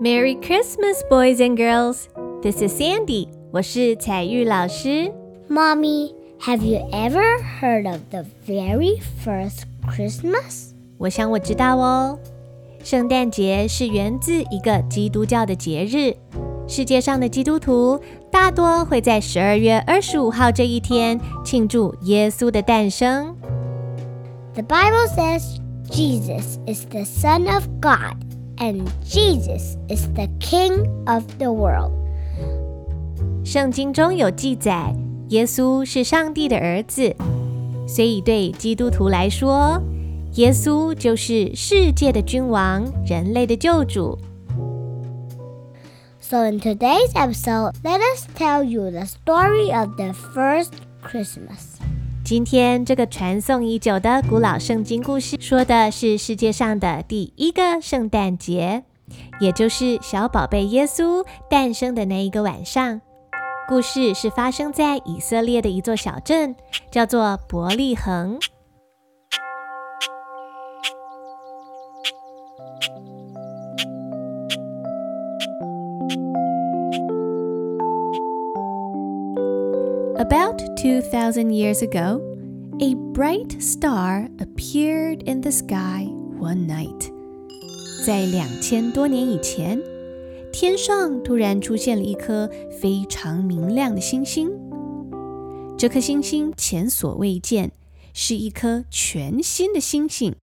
Merry Christmas, boys and girls. This is Sandy. 我是彩玉老师。 Mommy, have you ever heard of the very first Christmas? 我想我知道哦。圣诞节是源自一个基督教的节日。世界上的基督徒大多会在十二月二十五号这一天庆祝耶稣的诞生。 The Bible says Jesus is the Son of God and Jesus is the King of the world. 圣经中有记载，耶稣是上帝的儿子，所以对基督徒来说，耶稣就是世界的君王，人类的救主。 So, in today's episode, let us tell you the story of the first Christmas. 今天这个传颂已久的古老圣经故事，说的是世界上的第一个圣诞节，也就是小宝贝耶稣诞生的那一个晚上。故事是发生在以色列的一座小镇，叫做伯利恒。About 2,000 years ago, a bright star appeared in the sky one night. 在两千多年以前，天上突然出现了一颗非常明亮的星星。这颗星星前所未见，是一颗全新的星星。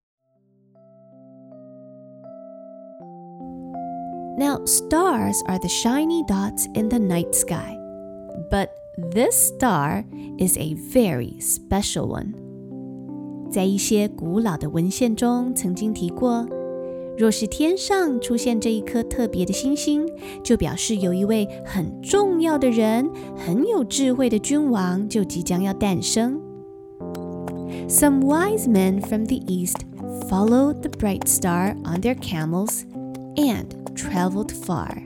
Now, stars are the shiny dots in the night sky, but this star is a very special one. 在一些古老的文献中曾经提过，若是天上出现这一颗特别的星星，就表示有一位很重要的人、很有智慧的君王就即将要诞生。Some wise men from the east followed the bright star on their camels and traveled far.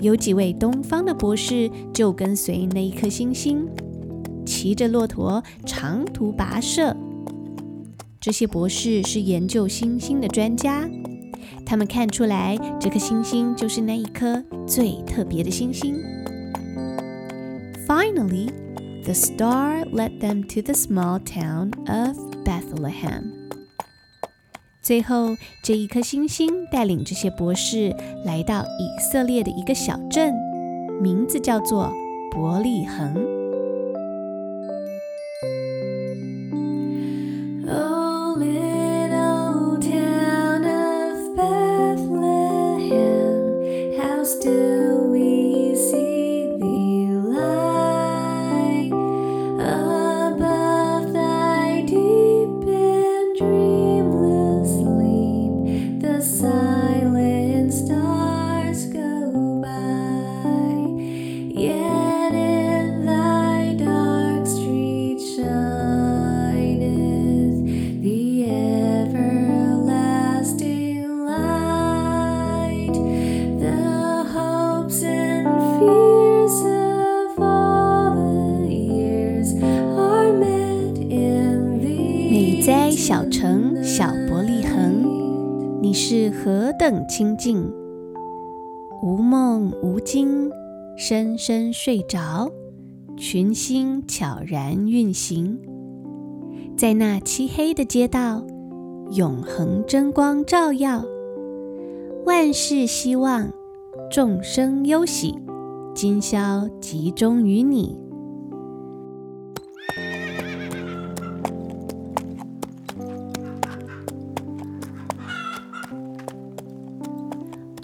有几位东方的博士就跟随那一颗星星，骑着骆驼长途跋涉。这些博士是研究星星的专家，他们看出来这颗星星就是那一颗最特别的星星。Finally, the star led them to the small town of Bethlehem. 最后，这一颗星星带领这些博士来到以色列的一个小镇，名字叫做伯利恒。何等清静，无梦无惊，深深睡着，群星悄然运行，在那漆黑的街道，永恒真光照耀，万事希望，众生忧喜，今宵集中于你。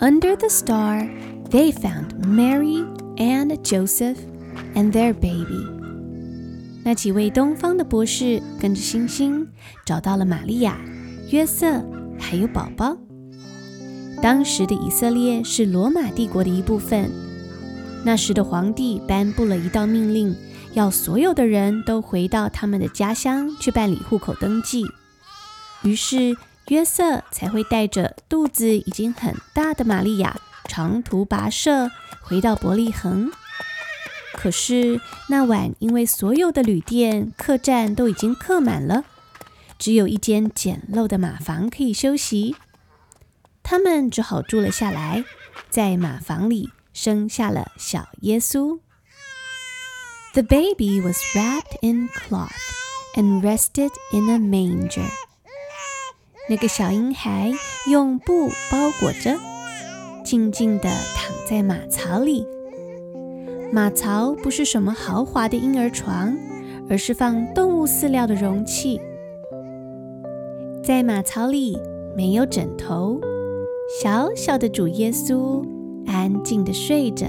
Under the star, they found Mary and Joseph and their baby. 那几位东方的博士跟着星星找到了玛利亚、约瑟还有宝宝。当时的以色列是罗马帝国的一部分。那时的皇帝颁布了一道命令，要所有的人都回到他们的家乡去办理户口登记。于是约瑟才会带着肚子已经很大的玛利亚长途跋涉回到伯利恒。可是那晚，因为所有的旅店、客栈都已经客满了，只有一间简陋的马房可以休息。 他们只好住了下来，在马房里生下了小耶稣。The baby was wrapped in cloth and rested in a manger. 那个小婴孩用布包裹着，静静地躺在马槽里。马槽不是什么豪华的婴儿床，而是放动物饲料的容器。在马槽里没有枕头，小小的主耶稣安静地睡着。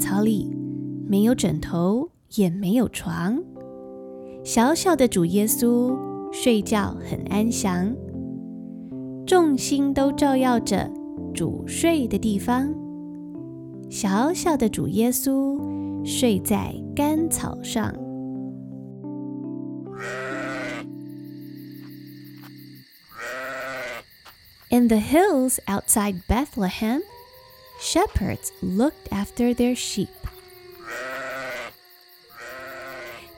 在马槽里，没有枕头，也没有床。小小的主耶稣睡觉很安详，众星都照耀着主睡的地方。小小的主耶稣睡在干草上。In the hills outside Bethlehem. shepherds looked after their sheep.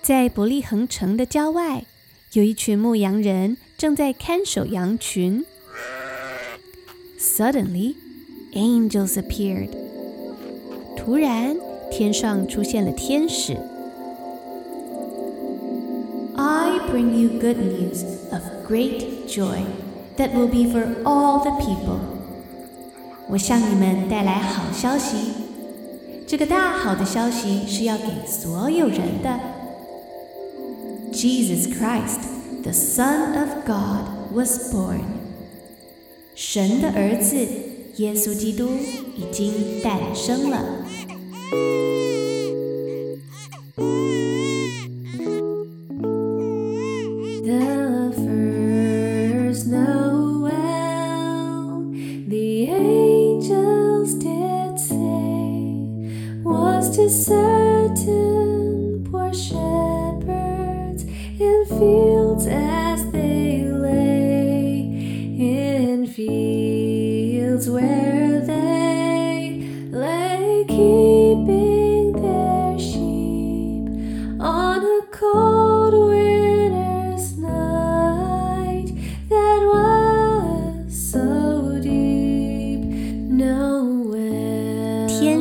在伯利恒城的郊外，有一群牧羊人正在看守羊群。Suddenly, angels appeared. 突然，天上出现了天使。I bring you good news of great joy that will be for all the people. 我向你们带来好消息，这个大好的消息是要给所有人的。Jesus Christ, the Son of God, was born. 神的儿子耶稣基督已经诞生了。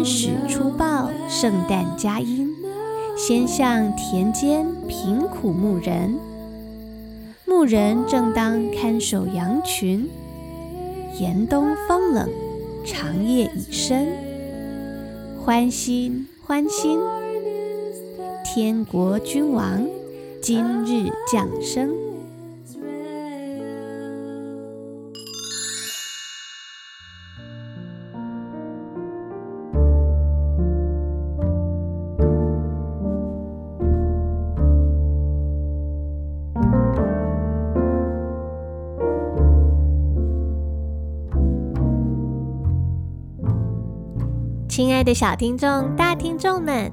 始出报圣诞佳音，先向田间贫苦牧人。牧人正当看守羊群，严冬风冷，长夜已深。欢欣欢欣，天国君王今日降生。亲爱的小听众、大听众们，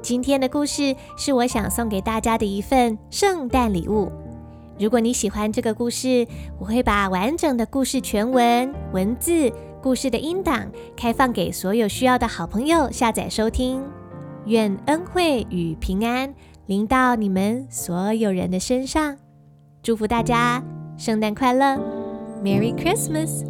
今天的故事是我想送给大家的一份圣诞礼物。如果你喜欢这个故事，我会把完整的故事全文、文字、故事的音档开放给所有需要的好朋友下载收听。愿恩惠与平安临到你们所有人的身上。祝福大家圣诞快乐，Merry Christmas！